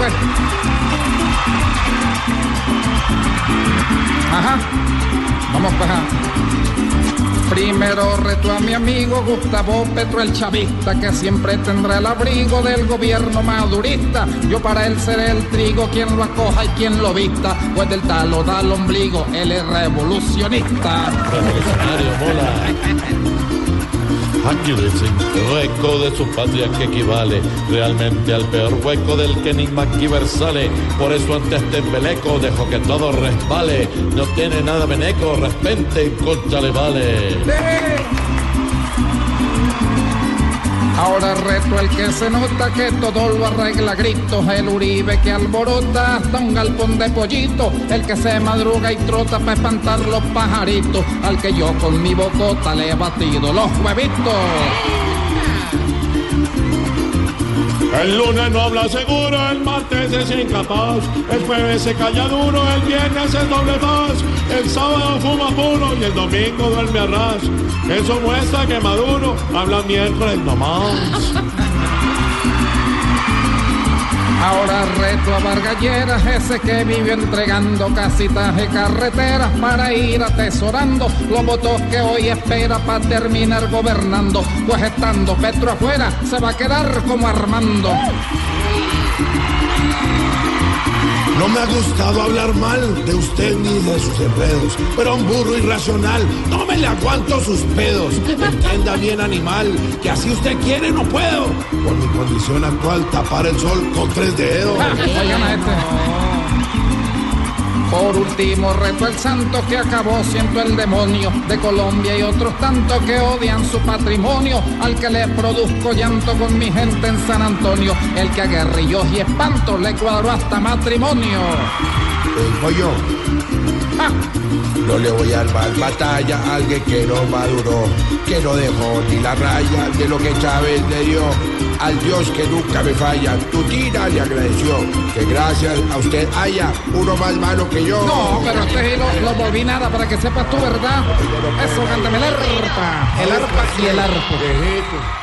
pues. Ajá. Vamos ajá. Primero reto a mi amigo Gustavo Petro el chavista que siempre tendrá el abrigo del gobierno madurista. Yo para él seré el trigo quien lo acoja y quien lo vista, pues del talo da el ombligo, él es revolucionista. Revolucionario, mola. Dicen, hueco de su patria que equivale realmente al peor hueco del que ni MacGyver sale. Por eso ante este embeleco dejo que todo resbale. No tiene nada veneco, repente en concha le vale. Ahora reto el que se nota que todo lo arregla gritos, el Uribe que alborota hasta un galpón de pollito, el que se madruga y trota para espantar los pajaritos, al que yo con mi bocota le he batido los huevitos. El lunes no habla seguro, el martes es incapaz, el jueves se calla duro, el viernes es doble más, el sábado fuma puro el domingo duerme a ras. Eso muestra que Maduro habla miércoles nomás. Ahora reto a Vargalleras, ese que vive entregando casitas y carreteras para ir atesorando los votos que hoy espera para terminar gobernando. Pues estando Petro afuera, se va a quedar como Armando. Me ha gustado hablar mal de usted ni de sus enredos, pero un burro irracional, no me le aguanto sus pedos. Entienda bien, animal, que así usted quiere no puedo. Por mi condición actual, tapar el sol con tres dedos. Por último, reto el santo que acabó siendo el demonio de Colombia y otros tantos que odian su patrimonio, al que le produzco llanto con mi gente en San Antonio, el que a y espanto le cuadró hasta matrimonio. Digo yo, Ah, no le voy a dar batalla a alguien que no maduró, que no dejó ni la raya de lo que Chávez le dio. Al Dios que nunca me falla, tu tira le agradeció que gracias a usted haya uno más malo que yo. no, pero este sí lo, volví nada para que sepas tú, ¿verdad? Eso, cántame el arpa, el arpa y el arpo.